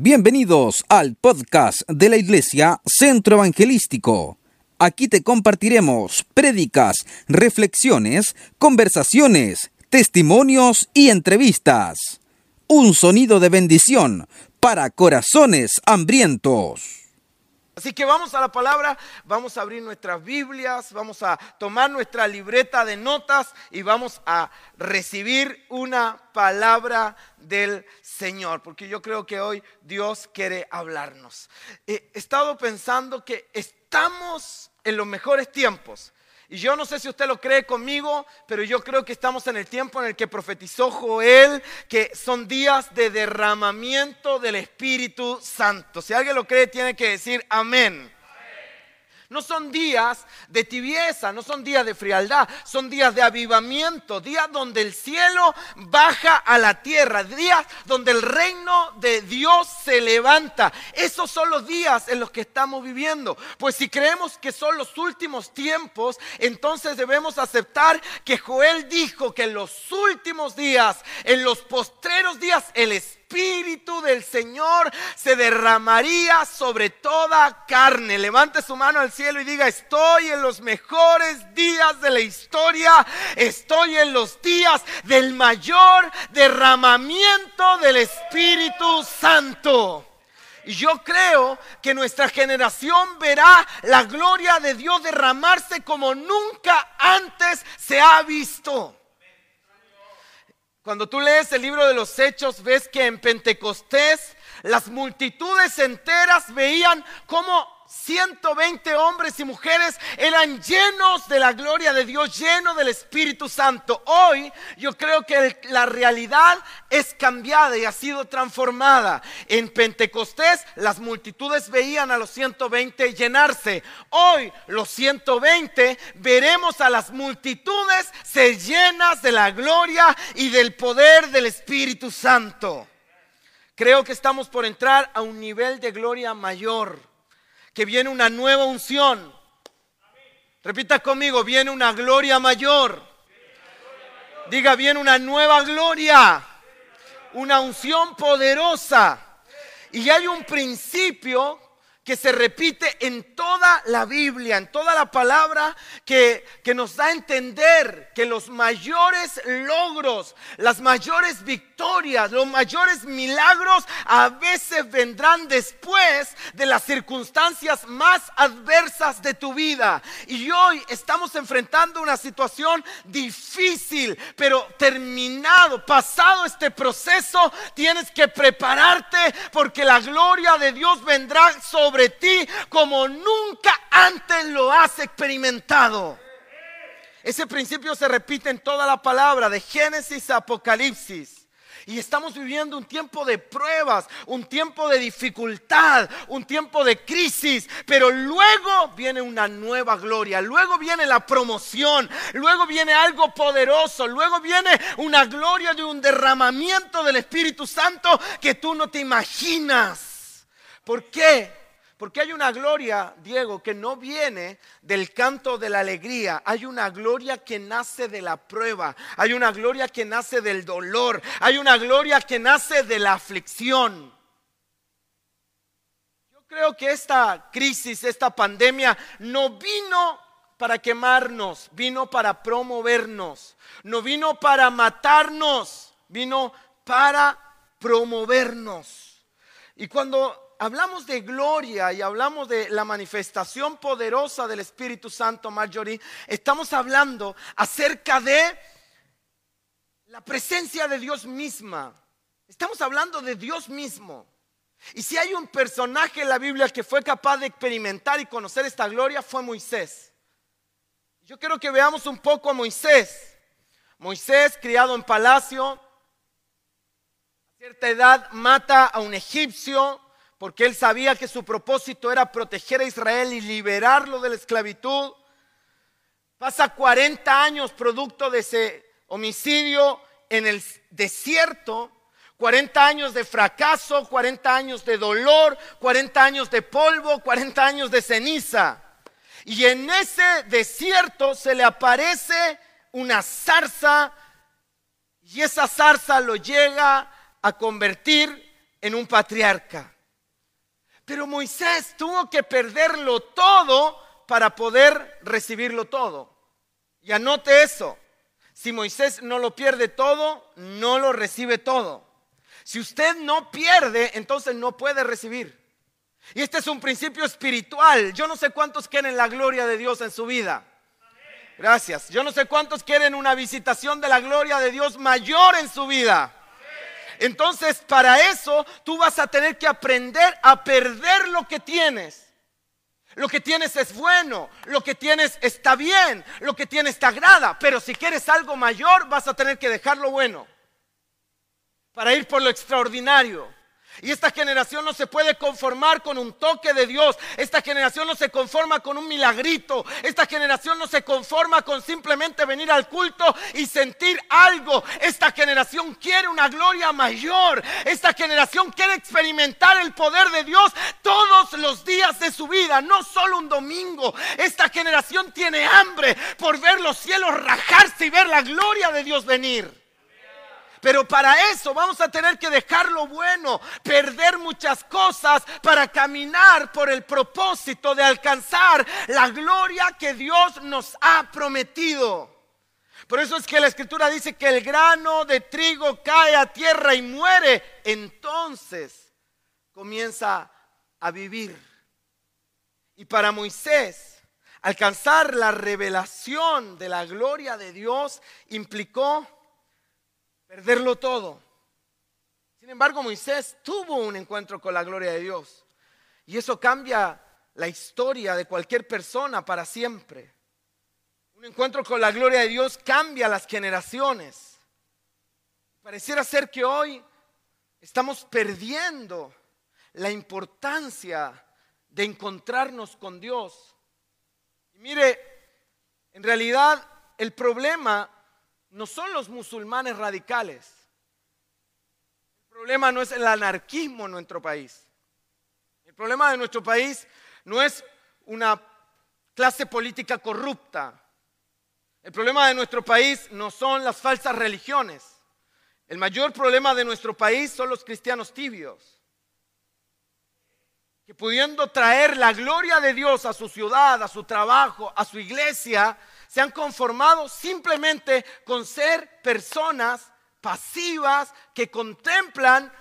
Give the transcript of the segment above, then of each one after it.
Bienvenidos al podcast de la Iglesia Centro Evangelístico. Aquí te compartiremos prédicas, reflexiones, conversaciones, testimonios y entrevistas. Un sonido de bendición para corazones hambrientos. Así que vamos a la palabra, vamos a abrir nuestras Biblias, vamos a tomar nuestra libreta de notas y vamos a recibir una palabra del Señor, porque yo creo que hoy Dios quiere hablarnos. He estado pensando que estamos en los mejores tiempos. Y yo no sé si usted lo cree conmigo, pero yo creo que estamos en el tiempo en el que profetizó Joel, que son días de derramamiento del Espíritu Santo. Si alguien lo cree, tiene que decir amén. No son días de tibieza, no son días de frialdad, son días de avivamiento, días donde el cielo baja a la tierra, días donde el reino de Dios se levanta. Esos son los días en los que estamos viviendo. Pues si creemos que son los últimos tiempos, entonces debemos aceptar que Joel dijo que en los últimos días, en los postreros días, el Espíritu Espíritu del Señor se derramaría sobre toda carne. Levante su mano al cielo y diga, estoy en los mejores días de la historia, estoy en los días del mayor derramamiento del Espíritu Santo. Y yo creo que nuestra generación verá la gloria de Dios derramarse como nunca antes se ha visto. Cuando tú lees el libro de los Hechos, ves que en Pentecostés las multitudes enteras veían cómo 120 hombres y mujeres eran llenos de la gloria de Dios, llenos del Espíritu Santo. Hoy yo creo que la realidad es cambiada y ha sido transformada. En Pentecostés las multitudes veían a los 120 llenarse. Hoy los 120 veremos a las multitudes se llenas de la gloria y del poder del Espíritu Santo. Creo que estamos por entrar a un nivel de gloria mayor que viene una nueva unción. Repita conmigo, viene una gloria mayor. Diga, viene una nueva gloria, una unción poderosa. Y hay un principio que se repite en toda la Biblia, en toda la palabra que, que, nos da a entender que los mayores logros, las mayores victorias, los mayores milagros a veces vendrán después de las circunstancias más adversas de tu vida. Y hoy estamos enfrentando una situación difícil, pero terminado, pasado este proceso, tienes que prepararte porque la gloria de Dios vendrá sobre ti como nunca antes lo has experimentado. Ese principio se repite en toda la palabra, de Génesis a Apocalipsis. Y estamos viviendo un tiempo de pruebas, un tiempo de dificultad, un tiempo de crisis, pero luego viene una nueva gloria, luego viene la promoción, luego viene algo poderoso, luego viene una gloria de un derramamiento del Espíritu Santo que tú no te imaginas. ¿Por qué? Porque hay una gloria, Diego, que no viene del canto de la alegría. Hay una gloria que nace de la prueba. Hay una gloria que nace del dolor. Hay una gloria que nace de la aflicción. Yo creo que esta crisis, esta pandemia, no vino para quemarnos, vino para promovernos. No vino para matarnos, vino para promovernos. Y cuando hablamos de gloria y hablamos de la manifestación poderosa del Espíritu Santo, Marjorie, estamos hablando acerca de la presencia de Dios misma. Estamos hablando de Dios mismo. Y si hay un personaje en la Biblia que fue capaz de experimentar y conocer esta gloria, fue Moisés. Yo quiero que veamos un poco a Moisés. Moisés, criado en palacio, a cierta edad mata a un egipcio, porque él sabía que su propósito era proteger a Israel y liberarlo de la esclavitud. Pasa 40 años producto de ese homicidio en el desierto, 40 años de fracaso, 40 años de dolor, 40 años de polvo, 40 años de ceniza. Y en ese desierto se le aparece una zarza y esa zarza lo llega a convertir en un patriarca. Pero Moisés tuvo que perderlo todo para poder recibirlo todo. Y anote eso. Si Moisés no lo pierde todo, no lo recibe todo. Si usted no pierde, entonces no puede recibir. Y este es un principio espiritual. Yo no sé cuántos quieren la gloria de Dios en su vida. Gracias. Yo no sé cuántos quieren una visitación de la gloria de Dios mayor en su vida. Entonces, para eso tú vas a tener que aprender a perder lo que tienes. Lo que tienes es bueno, lo que tienes está bien, lo que tienes te agrada, pero si quieres algo mayor vas a tener que dejar lo bueno para ir por lo extraordinario. Y esta generación no se puede conformar con un toque de Dios. Esta generación no se conforma con un milagrito. Esta generación no se conforma con simplemente venir al culto y sentir algo. Esta generación quiere una gloria mayor. Esta generación quiere experimentar el poder de Dios todos los días de su vida, no solo un domingo. Esta generación tiene hambre por ver los cielos rajarse y ver la gloria de Dios venir. Pero para eso vamos a tener que dejar lo bueno, perder muchas cosas para caminar por el propósito de alcanzar la gloria que Dios nos ha prometido. Por eso es que la escritura dice que el grano de trigo cae a tierra y muere. Entonces comienza a vivir. Y para Moisés, alcanzar la revelación de la gloria de Dios implicó perderlo todo. Sin embargo, Moisés tuvo un encuentro con la gloria de Dios. Y eso cambia la historia de cualquier persona para siempre. Un encuentro con la gloria de Dios cambia las generaciones. Pareciera ser que hoy estamos perdiendo la importancia de encontrarnos con Dios. Y mire, en realidad el problema no son los musulmanes radicales. El problema no es el anarquismo en nuestro país. El problema de nuestro país no es una clase política corrupta. El problema de nuestro país no son las falsas religiones. El mayor problema de nuestro país son los cristianos tibios. Que pudiendo traer la gloria de Dios a su ciudad, a su trabajo, a su iglesia, se han conformado simplemente con ser personas pasivas que contemplan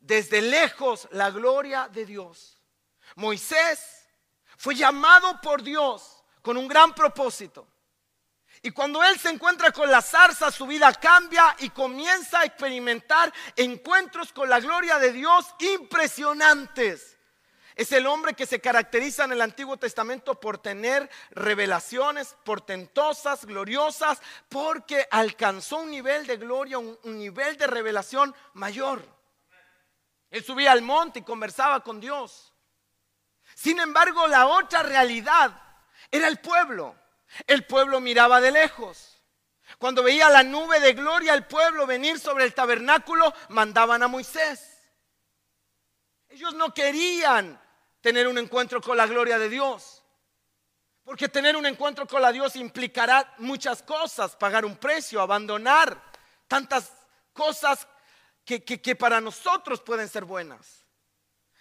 desde lejos la gloria de Dios. Moisés fue llamado por Dios con un gran propósito. Y cuando él se encuentra con la zarza, su vida cambia y comienza a experimentar encuentros con la gloria de Dios impresionantes. Es el hombre que se caracteriza en el Antiguo Testamento por tener revelaciones portentosas, gloriosas, porque alcanzó un nivel de gloria, un, nivel de revelación mayor. Él subía al monte y conversaba con Dios. Sin embargo, la otra realidad era el pueblo. El pueblo miraba de lejos. Cuando veía la nube de gloria al pueblo venir sobre el tabernáculo, mandaban a Moisés. Ellos no querían tener un encuentro con la gloria de Dios. Porque tener un encuentro con la Dios implicará muchas cosas, pagar un precio, abandonar tantas cosas que, que, para nosotros pueden ser buenas.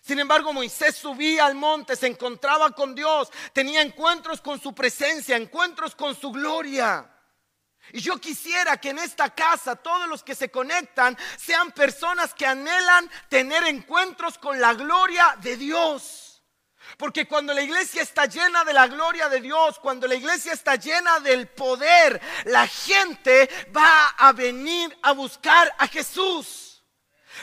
Sin embargo, Moisés subía al monte, se encontraba con Dios, tenía encuentros con su presencia, encuentros con su gloria. Y yo quisiera que en esta casa todos los que se conectan sean personas que anhelan tener encuentros con la gloria de Dios. Porque cuando la iglesia está llena de la gloria de Dios, cuando la iglesia está llena del poder, la gente va a venir a buscar a Jesús.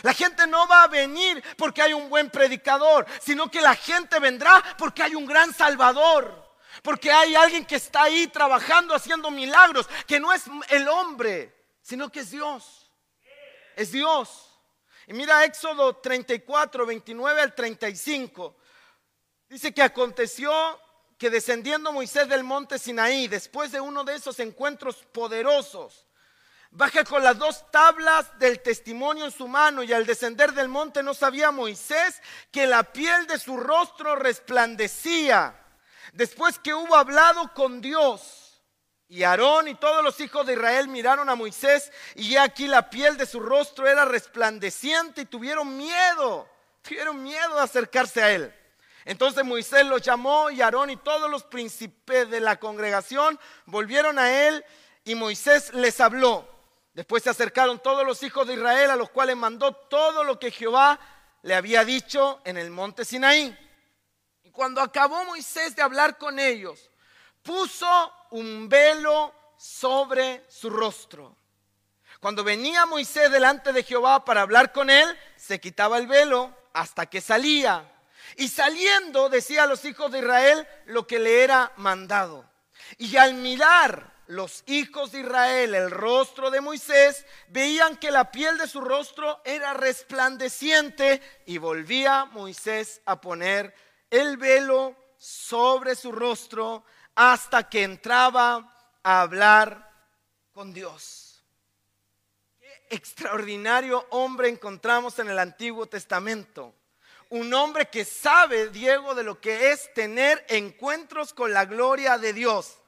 La gente no va a venir porque hay un buen predicador, sino que la gente vendrá porque hay un gran salvador. Porque hay alguien que está ahí trabajando, haciendo milagros, que no es el hombre, sino que es Dios. Es Dios. Y mira Éxodo 34, 29 al 35. Dice que aconteció que descendiendo Moisés del monte Sinaí, después de uno de esos encuentros poderosos, baja con las dos tablas del testimonio en su mano y al descender del monte no sabía Moisés que la piel de su rostro resplandecía. Después que hubo hablado con Dios, Y Aarón y todos los hijos de Israel miraron a Moisés y aquí la piel de su rostro era resplandeciente y tuvieron miedo, tuvieron miedo de acercarse a él. Entonces Moisés los llamó y Aarón y todos los príncipes de la congregación volvieron a él y Moisés les habló. Después se acercaron todos los hijos de Israel a los cuales mandó todo lo que Jehová le había dicho en el monte Sinaí. Y cuando acabó Moisés de hablar con ellos, puso un velo sobre su rostro. Cuando venía Moisés delante de Jehová para hablar con él, se quitaba el velo hasta que salía. Y saliendo decía a los hijos de Israel lo que le era mandado. Y al mirar los hijos de Israel el rostro de Moisés, veían que la piel de su rostro era resplandeciente y volvía Moisés a poner el velo sobre su rostro hasta que entraba a hablar con Dios. Qué extraordinario hombre encontramos en el Antiguo Testamento un hombre que sabe, Diego, de lo que es tener encuentros con la gloria de Dios.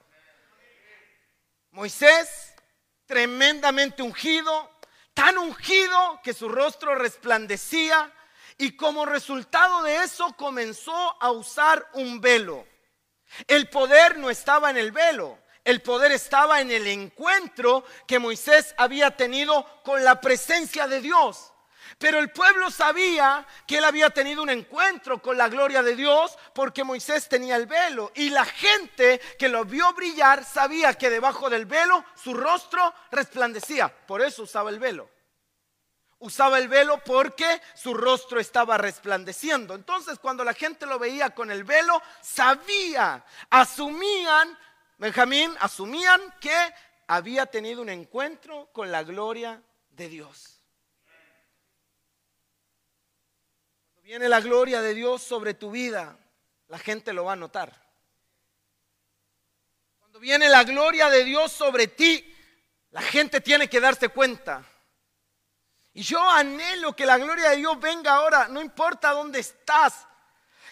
Moisés, tremendamente ungido, tan ungido que su rostro resplandecía y como resultado de eso comenzó a usar un velo. El poder no estaba en el velo, el poder estaba en el encuentro que Moisés había tenido con la presencia de Dios. Pero el pueblo sabía que él había tenido un encuentro con la gloria de Dios porque Moisés tenía el velo. Y la gente que lo vio brillar sabía que debajo del velo su rostro resplandecía. Por eso usaba el velo. Usaba el velo porque su rostro estaba resplandeciendo. Entonces cuando la gente lo veía con el velo, sabía, asumían, Benjamín, asumían que había tenido un encuentro con la gloria de Dios. Viene la gloria de Dios sobre tu vida, la gente lo va a notar. Cuando viene la gloria de Dios sobre ti, la gente tiene que darse cuenta. Y yo anhelo que la gloria de Dios venga ahora, no importa dónde estás.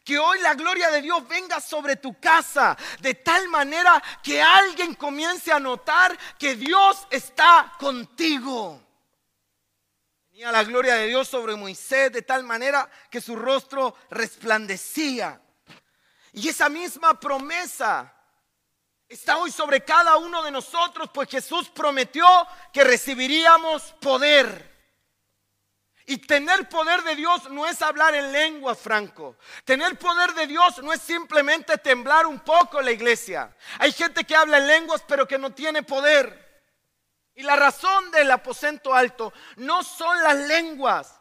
Que hoy la gloria de Dios venga sobre tu casa de tal manera que alguien comience a notar que Dios está contigo. Tenía la gloria de Dios sobre Moisés de tal manera que su rostro resplandecía. Y esa misma promesa está hoy sobre cada uno de nosotros, pues Jesús prometió que recibiríamos poder. Y tener poder de Dios no es hablar en lenguas, Franco. Tener poder de Dios no es simplemente temblar un poco la iglesia. Hay gente que habla en lenguas pero que no tiene poder. Y la razón del aposento alto no son las lenguas.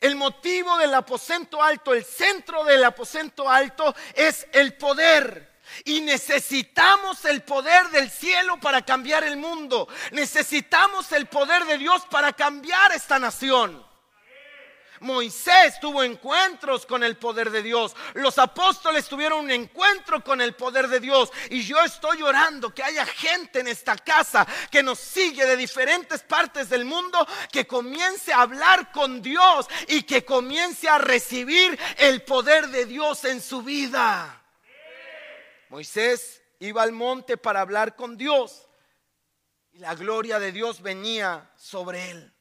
El motivo del aposento alto, el centro del aposento alto es el poder. Y necesitamos el poder del cielo para cambiar el mundo. Necesitamos el poder de Dios para cambiar esta nación. Moisés tuvo encuentros con el poder de Dios. Los apóstoles tuvieron un encuentro con el poder de Dios. Y yo estoy orando que haya gente en esta casa que nos sigue de diferentes partes del mundo, que comience a hablar con Dios y que comience a recibir el poder de Dios en su vida. Moisés iba al monte para hablar con Dios y la gloria de Dios venía sobre él.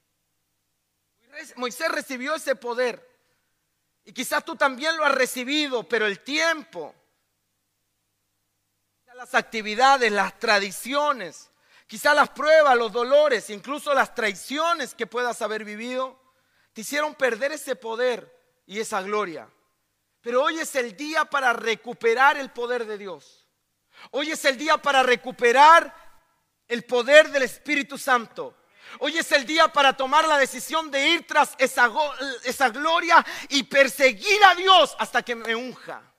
Moisés recibió ese poder. Y quizás tú también lo has recibido, pero el tiempo, las actividades, las tradiciones, quizás las pruebas, los dolores, incluso las traiciones que puedas haber vivido, te hicieron perder ese poder y esa gloria. Pero hoy es el día para recuperar el poder de Dios. Hoy es el día para recuperar el poder del Espíritu Santo. Hoy es el día para tomar la decisión de ir tras esa, esa gloria y perseguir a Dios hasta que me unja.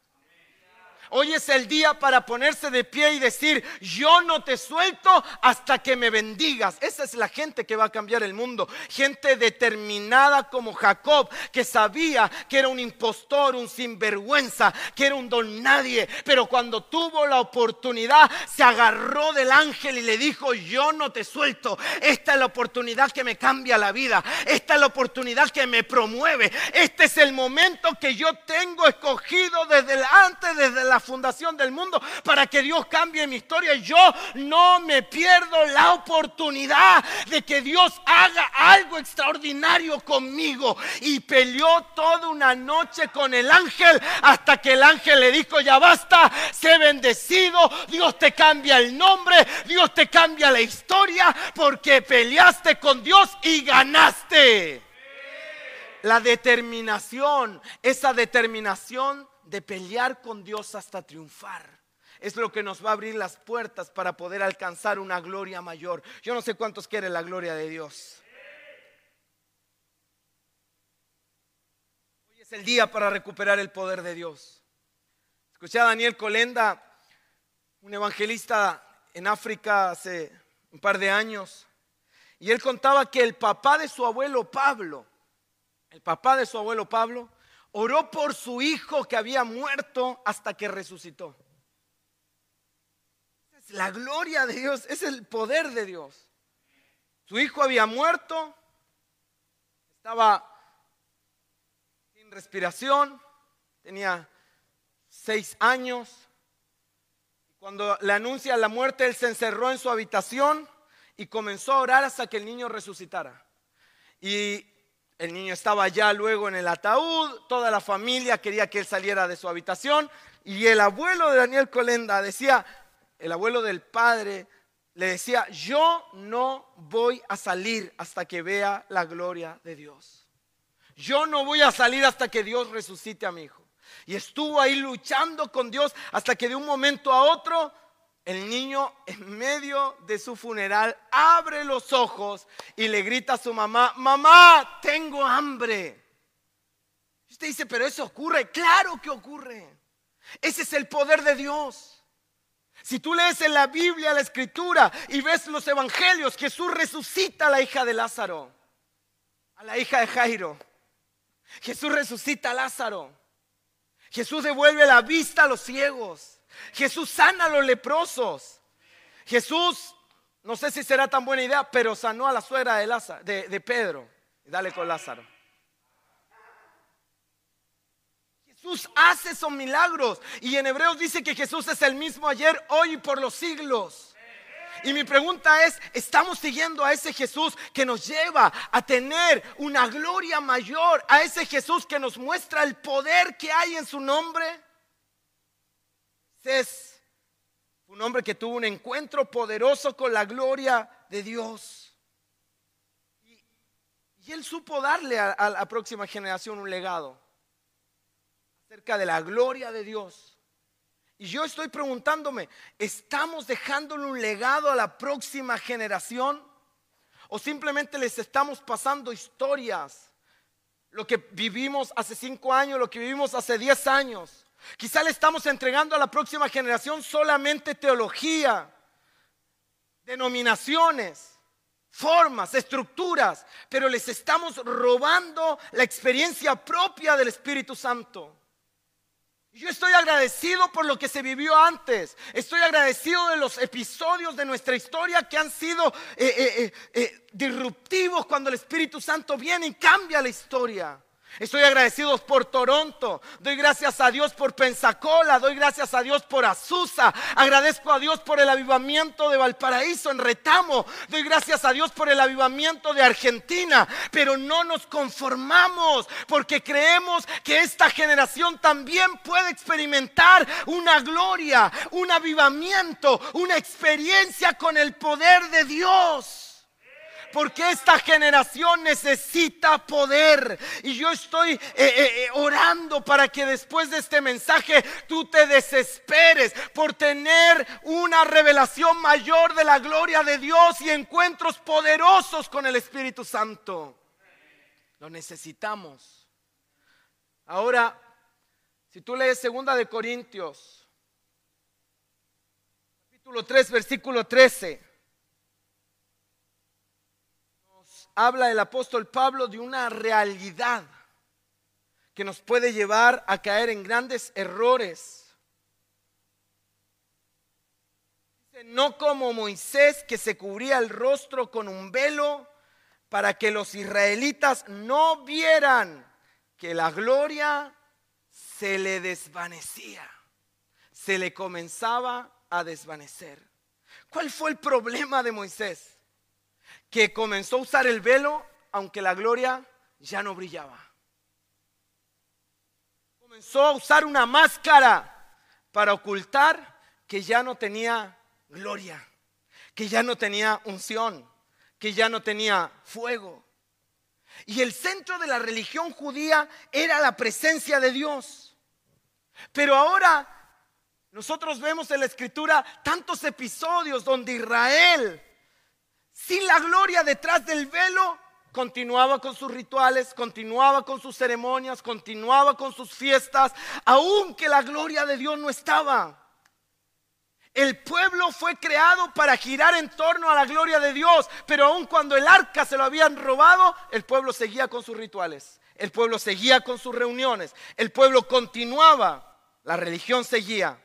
Hoy es el día para ponerse de pie y decir, yo no te suelto hasta que me bendigas. Esa es la gente que va a cambiar el mundo. Gente determinada como Jacob, que sabía que era un impostor, un sinvergüenza, que era un don nadie. Pero cuando tuvo la oportunidad, se agarró del ángel y le dijo, yo no te suelto. Esta es la oportunidad que me cambia la vida. Esta es la oportunidad que me promueve. Este es el momento que yo tengo escogido desde antes, desde la la fundación del mundo para que Dios cambie mi historia. Yo no me pierdo la oportunidad de que Dios haga algo extraordinario conmigo. Y peleó toda una noche con el ángel hasta que el ángel le dijo, ya basta, sé bendecido, Dios te cambia el nombre, Dios te cambia la historia porque peleaste con Dios y ganaste. La determinación, esa determinación de pelear con Dios hasta triunfar. Es lo que nos va a abrir las puertas para poder alcanzar una gloria mayor. Yo no sé cuántos quieren la gloria de Dios. Hoy es el día para recuperar el poder de Dios. Escuché a Daniel Colenda, un evangelista en África hace un par de años, y él contaba que el papá de su abuelo Pablo, el papá de su abuelo Pablo, oró por su hijo que había muerto hasta que resucitó. Es la gloria de Dios, es el poder de Dios. Su hijo había muerto, estaba sin respiración, tenía seis años. Cuando le anuncia la muerte, él se encerró en su habitación y comenzó a orar hasta que el niño resucitara. Y el niño estaba ya luego en el ataúd, toda la familia quería que él saliera de su habitación y el abuelo de Daniel Colenda decía, el abuelo del padre le decía, yo no voy a salir hasta que vea la gloria de Dios. Yo no voy a salir hasta que Dios resucite a mi hijo. Y estuvo ahí luchando con Dios hasta que de un momento a otro el niño en medio de su funeral abre los ojos y le grita a su mamá, mamá, tengo hambre. Y usted dice, pero eso ocurre. Claro que ocurre. Ese es el poder de Dios. Si tú lees en la Biblia, la escritura y ves los evangelios, Jesús resucita a la hija de Lázaro, a la hija de Jairo. Jesús resucita a Lázaro. Jesús devuelve la vista a los ciegos. Jesús sana a los leprosos. Jesús, no sé si será tan buena idea, pero sanó a la suegra de, Lázaro, de, Pedro. Dale con Lázaro. Jesús hace esos milagros. Y en Hebreos dice que Jesús es el mismo ayer, hoy y por los siglos. Y mi pregunta es, ¿estamos siguiendo a ese Jesús que nos lleva a tener una gloria mayor? A ese Jesús que nos muestra el poder que hay en su nombre un hombre que tuvo un encuentro poderoso con la gloria de Dios. Y, él supo darle a, a la próxima generación un legado acerca de la gloria de Dios. Y yo estoy preguntándome, ¿estamos dejándole un legado a la próxima generación? ¿O simplemente les estamos pasando historias? Lo que vivimos hace cinco años, lo que vivimos hace diez años. Quizá le estamos entregando a la próxima generación solamente teología, denominaciones, formas, estructuras, pero les estamos robando la experiencia propia del Espíritu Santo. Yo estoy agradecido por lo que se vivió antes. Estoy agradecido de los episodios de nuestra historia que han sido eh, eh, eh, disruptivos cuando el Espíritu Santo viene y cambia la historia. Estoy agradecido por Toronto. Doy gracias a Dios por Pensacola. Doy gracias a Dios por Azusa. Agradezco a Dios por el avivamiento de Valparaíso en Retamo. Doy gracias a Dios por el avivamiento de Argentina. Pero no nos conformamos porque creemos que esta generación también puede experimentar una gloria, un avivamiento, una experiencia con el poder de Dios. Porque esta generación necesita poder. Y yo estoy eh, eh, eh, orando para que después de este mensaje tú te desesperes por tener una revelación mayor de la gloria de Dios y encuentros poderosos con el Espíritu Santo. Lo necesitamos. Ahora, si tú lees segunda de Corintios, capítulo 3, versículo 13. Habla el apóstol Pablo de una realidad que nos puede llevar a caer en grandes errores. No como Moisés que se cubría el rostro con un velo para que los israelitas no vieran que la gloria se le desvanecía. se le comenzaba a desvanecer. ¿Cuál fue el problema de Moisés? Que comenzó a usar el velo aunque la gloria ya no brillaba. Comenzó a usar una máscara para ocultar que ya no tenía gloria, que ya no tenía unción, que ya no tenía fuego. Y el centro de la religión judía era la presencia de Dios. Pero ahora nosotros vemos en la escritura tantos episodios donde Israel, sin la gloria detrás del velo, continuaba con sus rituales, continuaba con sus ceremonias, continuaba con sus fiestas, aunque la gloria de Dios no estaba. El pueblo fue creado para girar en torno a la gloria de Dios, pero aun cuando el arca se lo habían robado, el pueblo seguía con sus rituales, el pueblo seguía con sus reuniones, el pueblo continuaba, la religión seguía.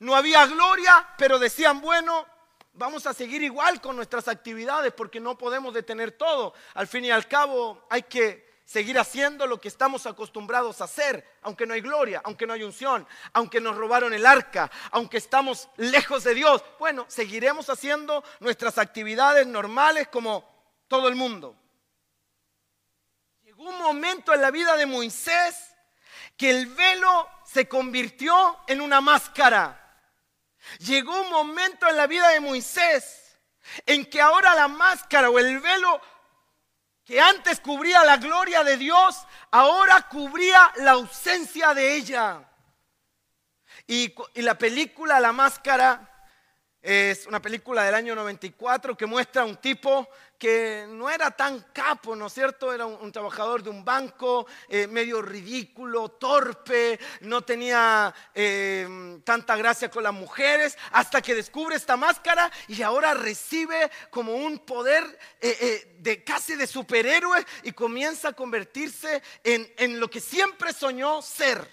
No había gloria, pero decían, bueno, vamos a seguir igual con nuestras actividades porque no podemos detener todo. Al fin y al cabo hay que seguir haciendo lo que estamos acostumbrados a hacer, aunque no hay gloria, aunque no hay unción, aunque nos robaron el arca, aunque estamos lejos de Dios. Bueno, seguiremos haciendo nuestras actividades normales como todo el mundo. Llegó un momento en la vida de Moisés que el velo se convirtió en una máscara. Llegó un momento en la vida de Moisés en que ahora la máscara o el velo que antes cubría la gloria de Dios, ahora cubría la ausencia de ella. Y, la película La Máscara es una película del año 94 que muestra a un tipo que no era tan capo, ¿no es cierto? Era un, trabajador de un banco, eh, medio ridículo, torpe, no tenía eh, tanta gracia con las mujeres, hasta que descubre esta máscara y ahora recibe como un poder eh, de casi de superhéroe y comienza a convertirse en, en lo que siempre soñó ser.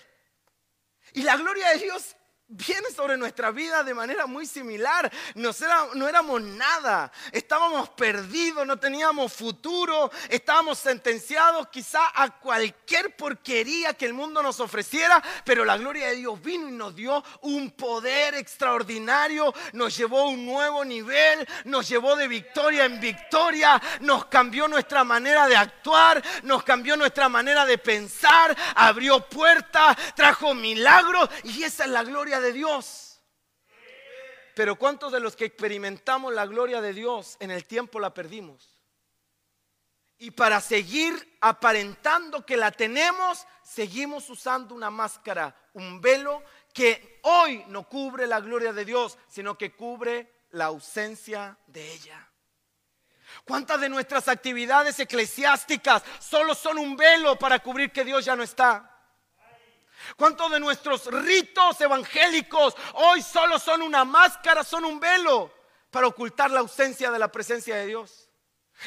Y la gloria de Dios viene sobre nuestra vida de manera muy similar. no éramos nada, estábamos perdidos, no teníamos futuro, estábamos sentenciados quizá a cualquier porquería que el mundo nos ofreciera, pero la gloria de Dios vino y nos dio un poder extraordinario, nos llevó a un nuevo nivel, nos llevó de victoria en victoria, nos cambió nuestra manera de actuar, nos cambió nuestra manera de pensar, abrió puertas, trajo milagros y esa es la de Dios. Pero ¿cuántos de los que experimentamos la gloria de Dios en el tiempo la perdimos? Y para seguir aparentando que la tenemos, seguimos usando una máscara, un velo que hoy no cubre la gloria de Dios, sino que cubre la ausencia de ella. ¿Cuántas de nuestras actividades eclesiásticas solo son un velo para cubrir que Dios ya no está? ¿Cuántos de nuestros ritos evangélicos hoy solo son una máscara, son un velo para ocultar la ausencia de la presencia de Dios?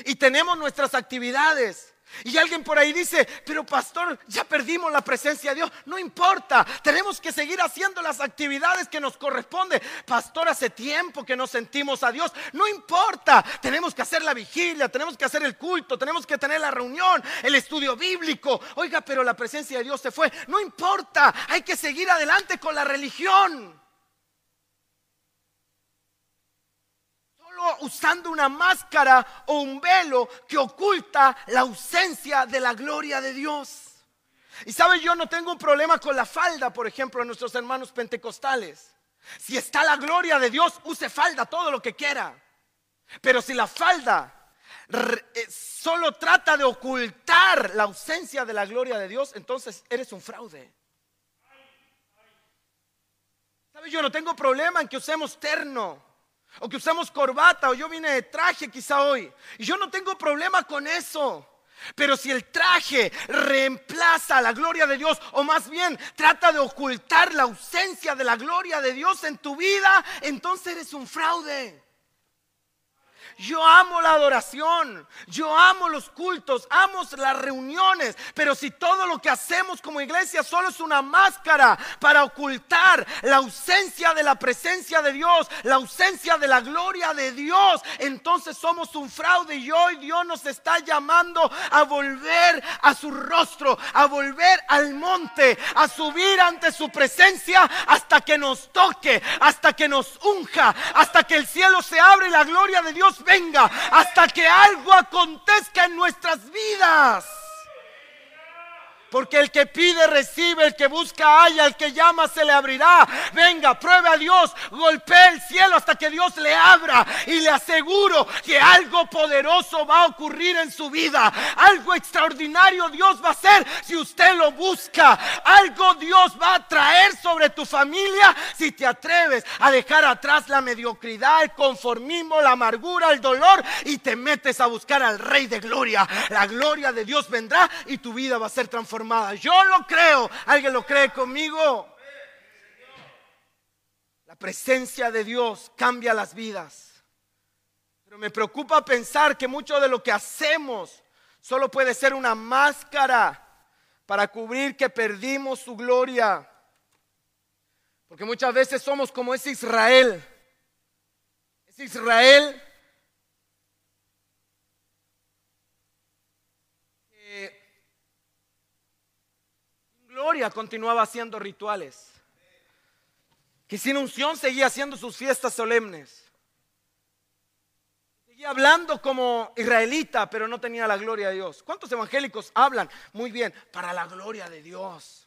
Y tenemos nuestras actividades, y alguien por ahí dice, pero pastor, ya perdimos la presencia de Dios. No importa, tenemos que seguir haciendo las actividades que nos corresponde. Pastor, hace tiempo que no sentimos a Dios. No importa, tenemos que hacer la vigilia, tenemos que hacer el culto, tenemos que tener la reunión, el estudio bíblico. Oiga, pero la presencia de Dios se fue. No importa, hay que seguir adelante con la religión. Usando una máscara o un velo que oculta la ausencia de la gloria de Dios. Y sabe, yo no tengo un problema con la falda, por ejemplo, en nuestros hermanos pentecostales. Si está la gloria de Dios, use falda todo lo que quiera. Pero si la falda eh, solo trata de ocultar la ausencia de la gloria de Dios, entonces eres un fraude. ¿Sabe? Yo no tengo problema en que usemos terno. O que usamos corbata o yo vine de traje quizá hoy. Y yo no tengo problema con eso. Pero si el traje reemplaza la gloria de Dios, o más bien trata de ocultar la ausencia de la gloria de Dios en tu vida, entonces eres un fraude. Yo amo la adoración, yo amo los cultos, amo las reuniones, pero si todo lo que hacemos como iglesia solo es una máscara para ocultar la ausencia de la presencia de Dios, la ausencia de la gloria de Dios, entonces somos un fraude y hoy Dios nos está llamando a volver a su rostro, a volver al monte, a subir ante su presencia hasta que nos toque, hasta que nos unja, hasta que el cielo se abre y la gloria de Dios venga, hasta que algo acontezca en nuestras vidas. Porque el que pide recibe, el que busca haya, el que llama se le abrirá. Venga, pruebe a Dios, golpee el cielo hasta que Dios le abra. Y le aseguro que algo poderoso va a ocurrir en su vida. Algo extraordinario Dios va a hacer si usted lo busca. Algo Dios va a traer sobre tu familia si te atreves a dejar atrás la mediocridad, el conformismo, la amargura, el dolor y te metes a buscar al Rey de Gloria. La gloria de Dios vendrá y tu vida va a ser transformada yo lo creo. ¿Alguien lo cree conmigo? La presencia de Dios cambia las vidas. Pero me preocupa pensar que mucho de lo que hacemos solo puede ser una máscara para cubrir que perdimos su gloria. Porque muchas veces somos como ese Israel. Ese Israel gloria continuaba haciendo rituales. Que sin unción seguía haciendo sus fiestas solemnes. Seguía hablando como israelita, pero no tenía la gloria de Dios. ¿Cuántos evangélicos hablan? Muy bien, para la gloria de Dios.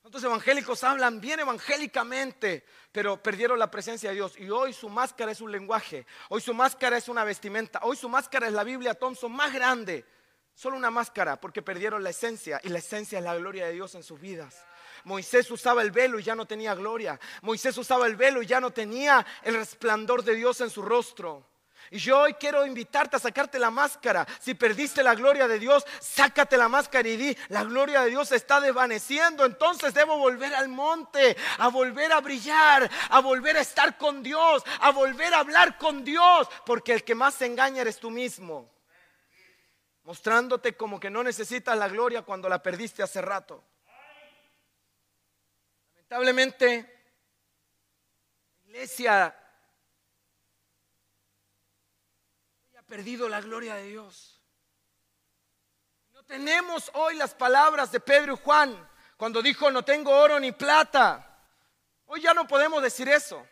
¿Cuántos evangélicos hablan bien evangélicamente, pero perdieron la presencia de Dios? Y hoy su máscara es un lenguaje, hoy su máscara es una vestimenta, hoy su máscara es la Biblia Thompson más grande Solo una máscara porque perdieron la esencia y la esencia es la gloria de Dios en sus vidas. Moisés usaba el velo y ya no tenía gloria. Moisés usaba el velo y ya no tenía el resplandor de Dios en su rostro. Y yo hoy quiero invitarte a sacarte la máscara. Si perdiste la gloria de Dios, sácate la máscara y di, la gloria de Dios está desvaneciendo. Entonces debo volver al monte, a volver a brillar, a volver a estar con Dios, a volver a hablar con Dios. Porque el que más se engaña eres tú mismo mostrándote como que no necesitas la gloria cuando la perdiste hace rato. Lamentablemente, la iglesia ha perdido la gloria de Dios. No tenemos hoy las palabras de Pedro y Juan cuando dijo no tengo oro ni plata. Hoy ya no podemos decir eso.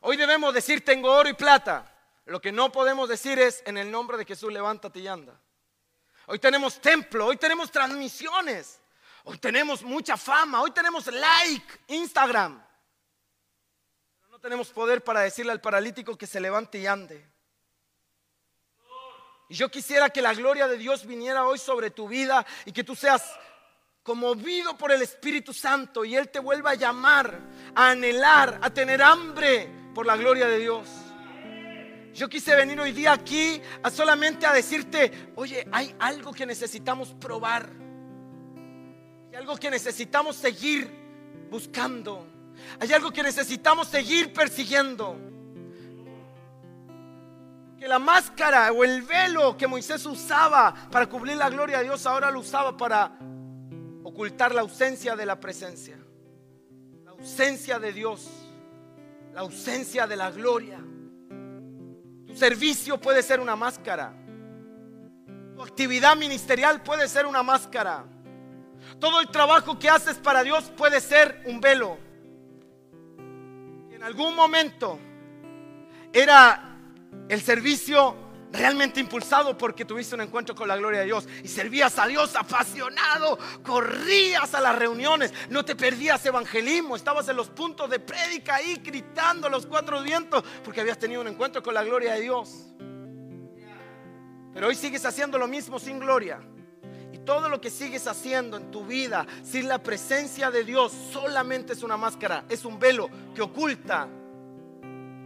Hoy debemos decir tengo oro y plata. Lo que no podemos decir es en el nombre de Jesús levántate y anda. Hoy tenemos templo, hoy tenemos transmisiones, hoy tenemos mucha fama, hoy tenemos like, Instagram. Pero no tenemos poder para decirle al paralítico que se levante y ande. Y yo quisiera que la gloria de Dios viniera hoy sobre tu vida y que tú seas conmovido por el Espíritu Santo y Él te vuelva a llamar, a anhelar, a tener hambre por la gloria de Dios. Yo quise venir hoy día aquí a solamente a decirte, oye, hay algo que necesitamos probar. Hay algo que necesitamos seguir buscando. Hay algo que necesitamos seguir persiguiendo. Que la máscara o el velo que Moisés usaba para cubrir la gloria de Dios ahora lo usaba para ocultar la ausencia de la presencia. La ausencia de Dios. La ausencia de la gloria servicio puede ser una máscara. Tu actividad ministerial puede ser una máscara. Todo el trabajo que haces para Dios puede ser un velo. En algún momento era el servicio realmente impulsado porque tuviste un encuentro con la gloria de Dios y servías a Dios apasionado, corrías a las reuniones, no te perdías evangelismo, estabas en los puntos de prédica ahí gritando a los cuatro vientos porque habías tenido un encuentro con la gloria de Dios. Pero hoy sigues haciendo lo mismo sin gloria. Y todo lo que sigues haciendo en tu vida sin la presencia de Dios solamente es una máscara, es un velo que oculta,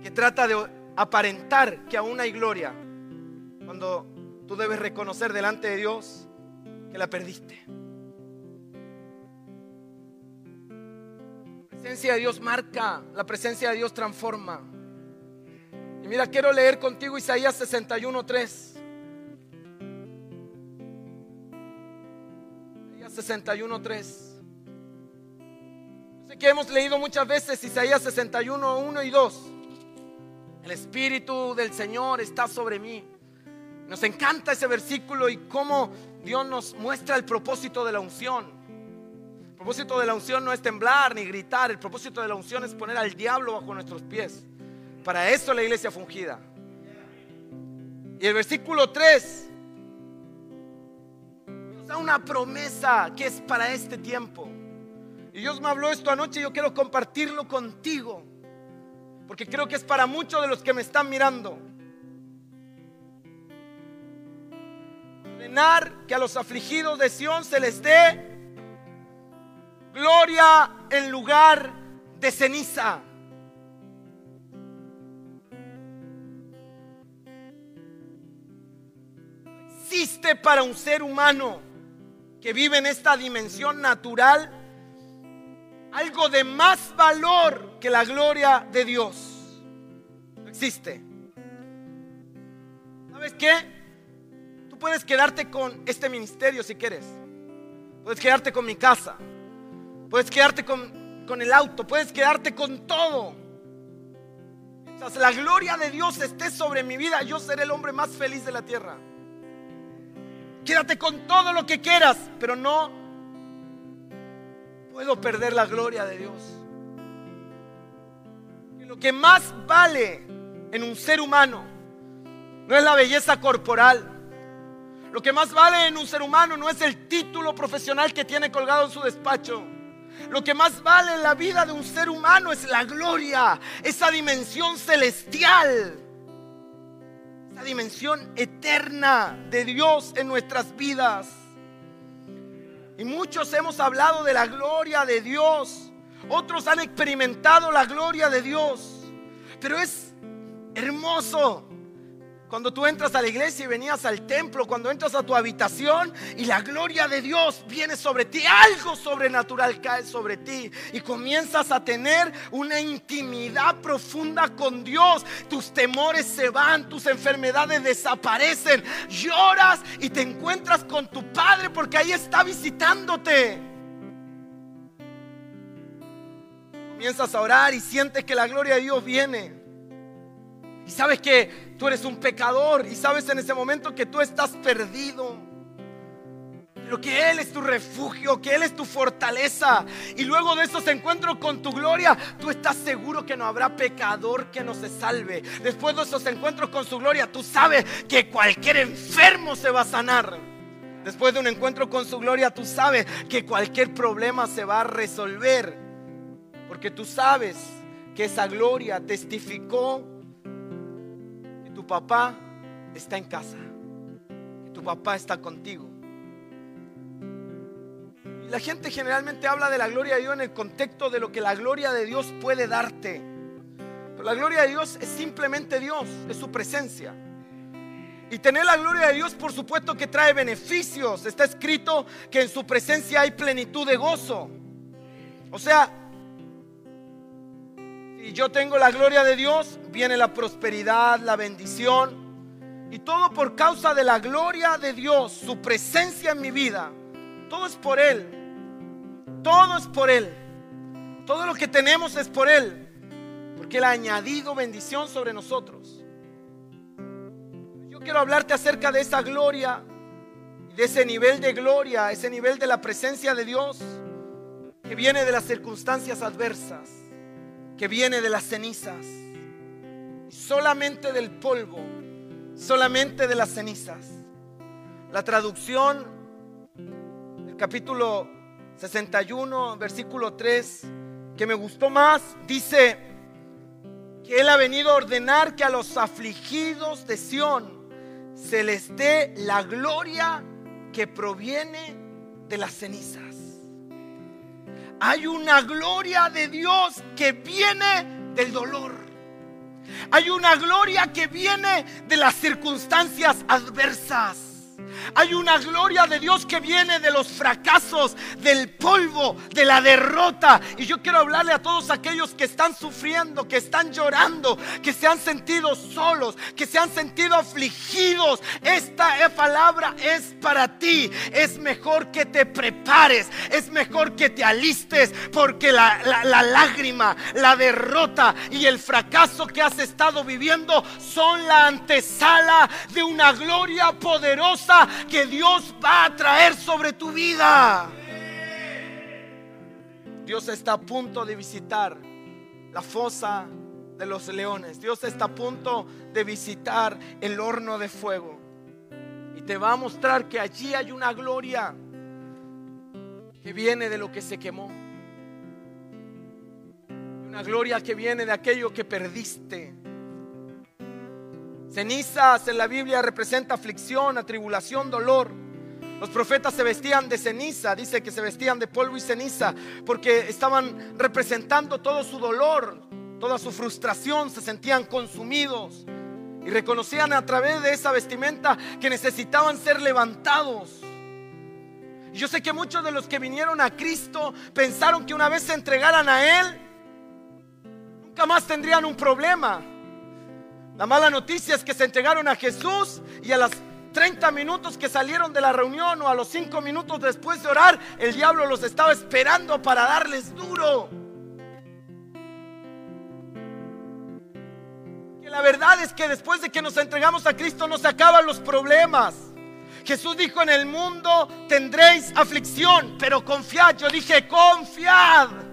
que trata de aparentar que aún hay gloria cuando tú debes reconocer delante de Dios que la perdiste. La presencia de Dios marca, la presencia de Dios transforma. Y Mira, quiero leer contigo Isaías 61.3. Isaías 61.3. Sé que hemos leído muchas veces Isaías 61, 1 y 2. El Espíritu del Señor está sobre mí. Nos encanta ese versículo y cómo Dios nos muestra el propósito de la unción. El propósito de la unción no es temblar ni gritar. El propósito de la unción es poner al diablo bajo nuestros pies. Para eso la iglesia fungida. Y el versículo 3 nos da una promesa que es para este tiempo. Y Dios me habló esto anoche y yo quiero compartirlo contigo. Porque creo que es para muchos de los que me están mirando. Ordenar que a los afligidos de Sión se les dé gloria en lugar de ceniza. Existe para un ser humano que vive en esta dimensión natural algo de más valor que la gloria de Dios. No existe. ¿Sabes qué? Puedes quedarte con este ministerio si quieres. Puedes quedarte con mi casa. Puedes quedarte con, con el auto. Puedes quedarte con todo. Mientras la gloria de Dios esté sobre mi vida, yo seré el hombre más feliz de la tierra. Quédate con todo lo que quieras, pero no puedo perder la gloria de Dios. lo que más vale en un ser humano no es la belleza corporal. Lo que más vale en un ser humano no es el título profesional que tiene colgado en su despacho. Lo que más vale en la vida de un ser humano es la gloria, esa dimensión celestial, esa dimensión eterna de Dios en nuestras vidas. Y muchos hemos hablado de la gloria de Dios. Otros han experimentado la gloria de Dios. Pero es hermoso cuando tú entras a la iglesia y venías al templo, cuando entras a tu habitación y la gloria de Dios viene sobre ti, algo sobrenatural cae sobre ti y comienzas a tener una intimidad profunda con Dios. Tus temores se van, tus enfermedades desaparecen, lloras y te encuentras con tu Padre porque ahí está visitándote. Comienzas a orar y sientes que la gloria de Dios viene. Y sabes que tú eres un pecador y sabes en ese momento que tú estás perdido. Pero que Él es tu refugio, que Él es tu fortaleza. Y luego de esos encuentros con tu gloria, tú estás seguro que no habrá pecador que no se salve. Después de esos encuentros con su gloria, tú sabes que cualquier enfermo se va a sanar. Después de un encuentro con su gloria, tú sabes que cualquier problema se va a resolver. Porque tú sabes que esa gloria testificó papá está en casa, tu papá está contigo. La gente generalmente habla de la gloria de Dios en el contexto de lo que la gloria de Dios puede darte. Pero la gloria de Dios es simplemente Dios, es su presencia. Y tener la gloria de Dios, por supuesto que trae beneficios. Está escrito que en su presencia hay plenitud de gozo. O sea, si yo tengo la gloria de Dios, viene la prosperidad, la bendición. Y todo por causa de la gloria de Dios, su presencia en mi vida. Todo es por Él. Todo es por Él. Todo lo que tenemos es por Él. Porque Él ha añadido bendición sobre nosotros. Yo quiero hablarte acerca de esa gloria. De ese nivel de gloria, ese nivel de la presencia de Dios. Que viene de las circunstancias adversas que viene de las cenizas, solamente del polvo, solamente de las cenizas. La traducción del capítulo 61, versículo 3, que me gustó más, dice que Él ha venido a ordenar que a los afligidos de Sión se les dé la gloria que proviene de las cenizas hay una gloria de Dios que viene del dolor. Hay una gloria que viene de las circunstancias adversas. Hay una gloria de Dios que viene de los fracasos, del polvo, de la derrota. Y yo quiero hablarle a todos aquellos que están sufriendo, que están llorando, que se han sentido solos, que se han sentido afligidos. Esta palabra es para ti. Es mejor que te prepares, es mejor que te alistes, porque la, la lágrima, la derrota y el fracaso que has estado viviendo son la antesala de una gloria poderosa que Dios va a traer sobre tu vida. Dios está a punto de visitar la fosa de los leones. Dios está a punto de visitar el horno de fuego. Y te va a mostrar que allí hay una gloria que viene de lo que se quemó. Una gloria que viene de aquello que perdiste. Cenizas en la Biblia representa aflicción, atribulación, dolor. Los profetas se vestían de ceniza, dice que se vestían de polvo y ceniza, porque estaban representando todo su dolor, toda su frustración, se sentían consumidos y reconocían a través de esa vestimenta que necesitaban ser levantados. Yo sé que muchos de los que vinieron a Cristo pensaron que una vez se entregaran a Él, nunca más tendrían un problema. La mala noticia es que se entregaron a Jesús y a las 30 minutos que salieron de la reunión o a los 5 minutos después de orar, el diablo los estaba esperando para darles duro. Que la verdad es que después de que nos entregamos a Cristo no se acaban los problemas. Jesús dijo en el mundo tendréis aflicción, pero confiad. Yo dije confiad.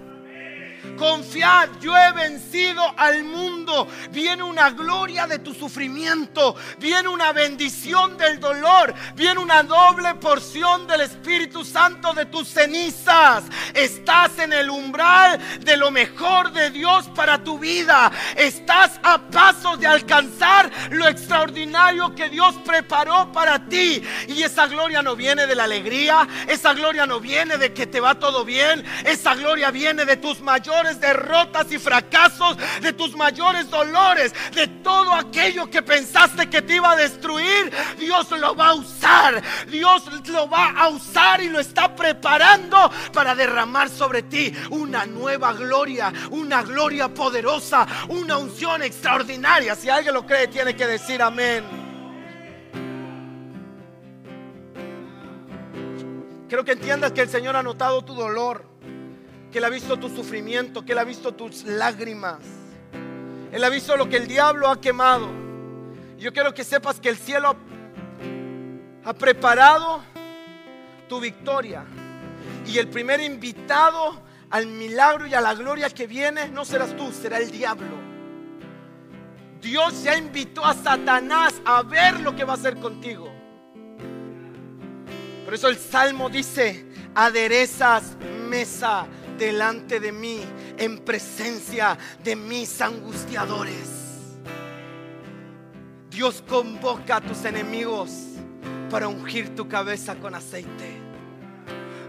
Confiad, yo he vencido al mundo. Viene una gloria de tu sufrimiento. Viene una bendición del dolor. Viene una doble porción del Espíritu Santo de tus cenizas. Estás en el umbral de lo mejor de Dios para tu vida. Estás a pasos de alcanzar lo extraordinario que Dios preparó para ti. Y esa gloria no viene de la alegría. Esa gloria no viene de que te va todo bien. Esa gloria viene de tus mayores derrotas y fracasos, de tus mayores dolores, de todo aquello que pensaste que te iba a destruir, Dios lo va a usar. Dios lo va a usar y lo está preparando para derramar sobre ti una nueva gloria, una gloria poderosa, una unción extraordinaria. Si alguien lo cree, tiene que decir amén. Quiero que entiendas que el Señor ha notado tu dolor que Él ha visto tu sufrimiento, que Él ha visto tus lágrimas. Él ha visto lo que el diablo ha quemado. Yo quiero que sepas que el cielo ha preparado tu victoria. Y el primer invitado al milagro y a la gloria que viene no serás tú, será el diablo. Dios ya invitó a Satanás a ver lo que va a hacer contigo. Por eso el Salmo dice, aderezas mesa delante de mí en presencia de mis angustiadores. Dios convoca a tus enemigos para ungir tu cabeza con aceite.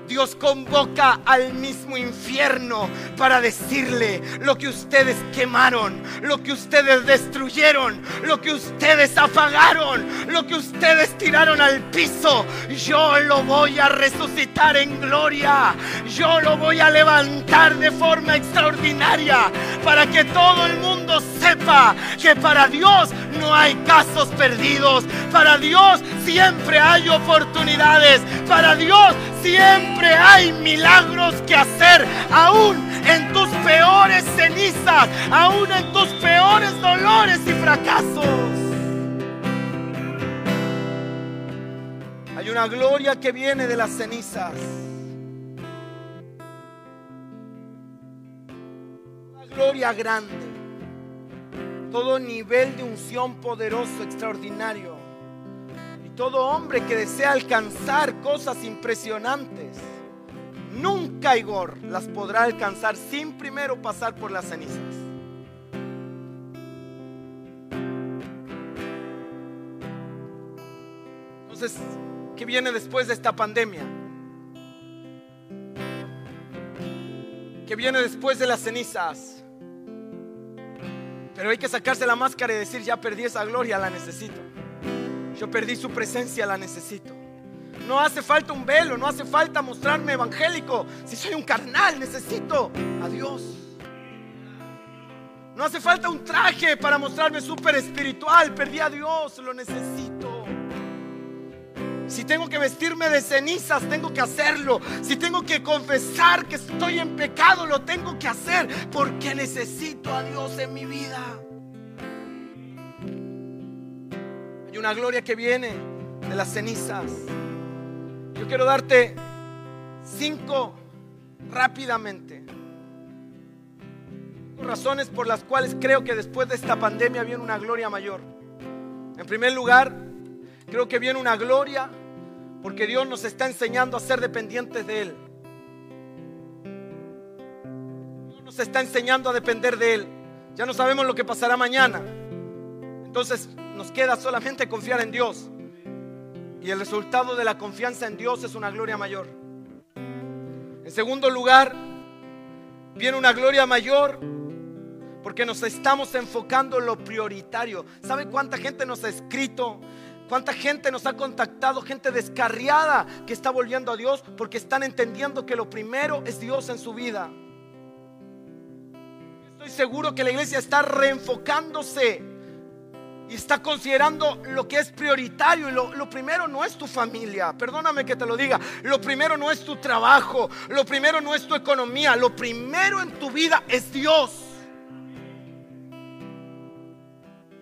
Dios convoca al mismo infierno para decirle lo que ustedes quemaron, lo que ustedes destruyeron, lo que ustedes apagaron, lo que ustedes tiraron al piso. Yo lo voy a resucitar en gloria. Yo lo voy a levantar de forma extraordinaria para que todo el mundo sepa que para Dios no hay casos perdidos. Para Dios siempre hay oportunidades. Para Dios siempre hay milagros que hacer, aún en tus peores cenizas, aún en tus peores dolores y fracasos. Hay una gloria que viene de las cenizas. Gloria grande. Todo nivel de unción poderoso, extraordinario todo hombre que desea alcanzar cosas impresionantes, nunca Igor las podrá alcanzar sin primero pasar por las cenizas. Entonces, ¿qué viene después de esta pandemia? ¿Qué viene después de las cenizas? Pero hay que sacarse la máscara y decir, ya perdí esa gloria, la necesito. Yo perdí su presencia, la necesito. no hace falta un velo, no hace falta mostrarme evangélico. Si soy un carnal, necesito a Dios. No hace falta un traje para mostrarme súper espiritual. Perdí a Dios, lo necesito. Si tengo que vestirme de cenizas, tengo que hacerlo. Si tengo que confesar que estoy en pecado, lo tengo que hacer porque necesito a Dios en mi vida. Hay una gloria que viene de las cenizas. Yo quiero darte cinco rápidamente razones por las cuales creo que después de esta pandemia viene una gloria mayor. En primer lugar, creo que viene una gloria porque Dios nos está enseñando a ser dependientes de Él. Dios nos está enseñando a depender de Él. Ya no sabemos lo que pasará mañana. Entonces nos queda solamente confiar en Dios. Y el resultado de la confianza en Dios es una gloria mayor. En segundo lugar, viene una gloria mayor porque nos estamos enfocando en lo prioritario. ¿Sabe cuánta gente nos ha escrito? ¿Cuánta gente nos ha contactado? Gente descarriada que está volviendo a Dios porque están entendiendo que lo primero es Dios en su vida. Estoy seguro que la iglesia está reenfocándose y está considerando lo que es prioritario. Lo, lo, primero no es tu familia, perdóname que te lo diga. Lo primero no es tu trabajo, lo primero no es tu economía, lo primero en tu vida es Dios.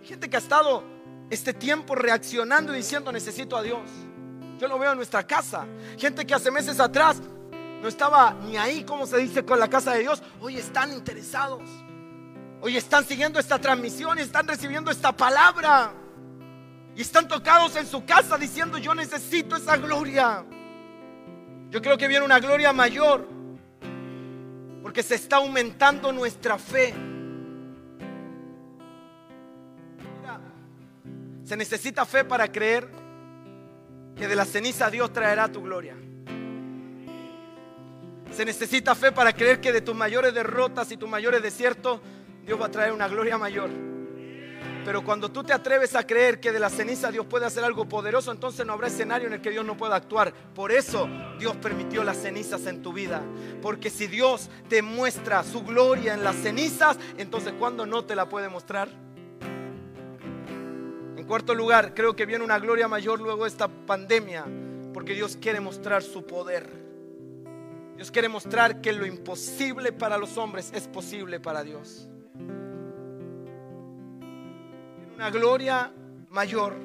Gente que ha estado este tiempo reaccionando y diciendo necesito a Dios. Yo lo veo en nuestra casa. Gente que hace meses atrás no estaba ni ahí, como se dice, con la casa de Dios. Hoy están interesados. Hoy están siguiendo esta transmisión están recibiendo esta palabra. Y están tocados en su casa diciendo yo necesito esa gloria. Yo creo que viene una gloria mayor. Porque se está aumentando nuestra fe. Se necesita fe para creer que de la ceniza Dios traerá tu gloria. Se necesita fe para creer que de tus mayores derrotas y tus mayores desiertos Dios va a traer una gloria mayor. Pero cuando tú te atreves a creer que de la ceniza Dios puede hacer algo poderoso, entonces no habrá escenario en el que Dios no pueda actuar. Por eso Dios permitió las cenizas en tu vida. Porque si Dios te muestra su gloria en las cenizas, entonces ¿cuándo no te la puede mostrar? Cuarto lugar, creo que viene una gloria mayor luego de esta pandemia, porque Dios quiere mostrar su poder. Dios quiere mostrar que lo imposible para los hombres es posible para Dios. Una gloria mayor.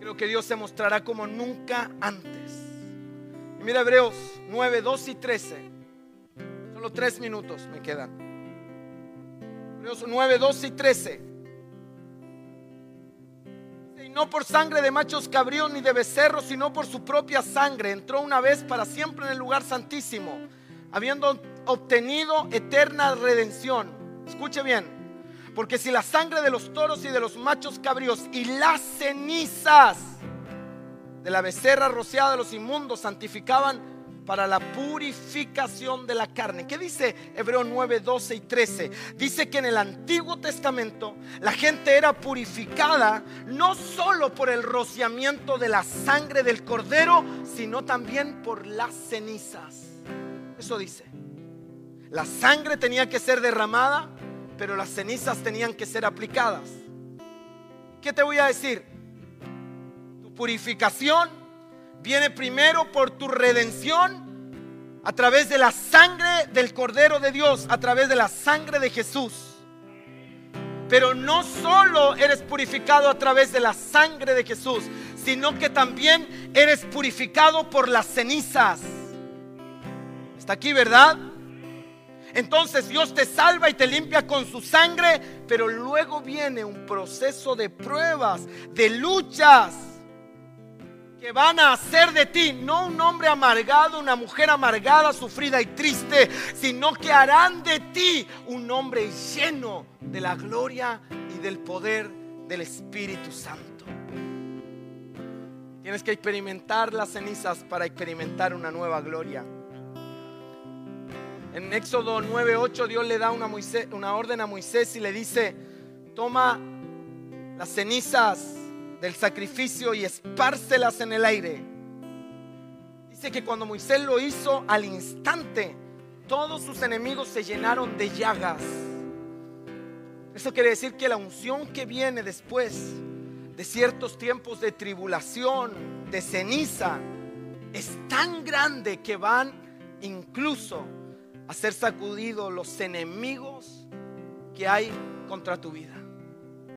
Creo que Dios se mostrará como nunca antes. Mira Hebreos 9, 2 y 13. Solo tres minutos me quedan. Hebreos 9, 2 y 13 no por sangre de machos cabríos ni de becerros, sino por su propia sangre. Entró una vez para siempre en el lugar santísimo, habiendo obtenido eterna redención. Escuche bien, porque si la sangre de los toros y de los machos cabríos y las cenizas de la becerra rociada de los inmundos santificaban para la purificación de la carne. ¿Qué dice Hebreo 9, 12 y 13? Dice que en el Antiguo Testamento la gente era purificada no solo por el rociamiento de la sangre del cordero, sino también por las cenizas. Eso dice. La sangre tenía que ser derramada, pero las cenizas tenían que ser aplicadas. ¿Qué te voy a decir? Tu purificación viene primero por tu redención a través de la sangre del Cordero de Dios, a través de la sangre de Jesús. Pero no solo eres purificado a través de la sangre de Jesús, sino que también eres purificado por las cenizas. Está aquí, ¿verdad? Entonces Dios te salva y te limpia con su sangre, pero luego viene un proceso de pruebas, de luchas que van a hacer de ti no un hombre amargado, una mujer amargada, sufrida y triste, sino que harán de ti un hombre lleno de la gloria y del poder del Espíritu Santo. Tienes que experimentar las cenizas para experimentar una nueva gloria. En Éxodo 9:8 Dios le da una, una orden a Moisés y le dice, toma las cenizas del sacrificio y espárcelas en el aire. Dice que cuando Moisés lo hizo, al instante, todos sus enemigos se llenaron de llagas. Eso quiere decir que la unción que viene después de ciertos tiempos de tribulación, de ceniza, es tan grande que van incluso a ser sacudidos los enemigos que hay contra tu vida.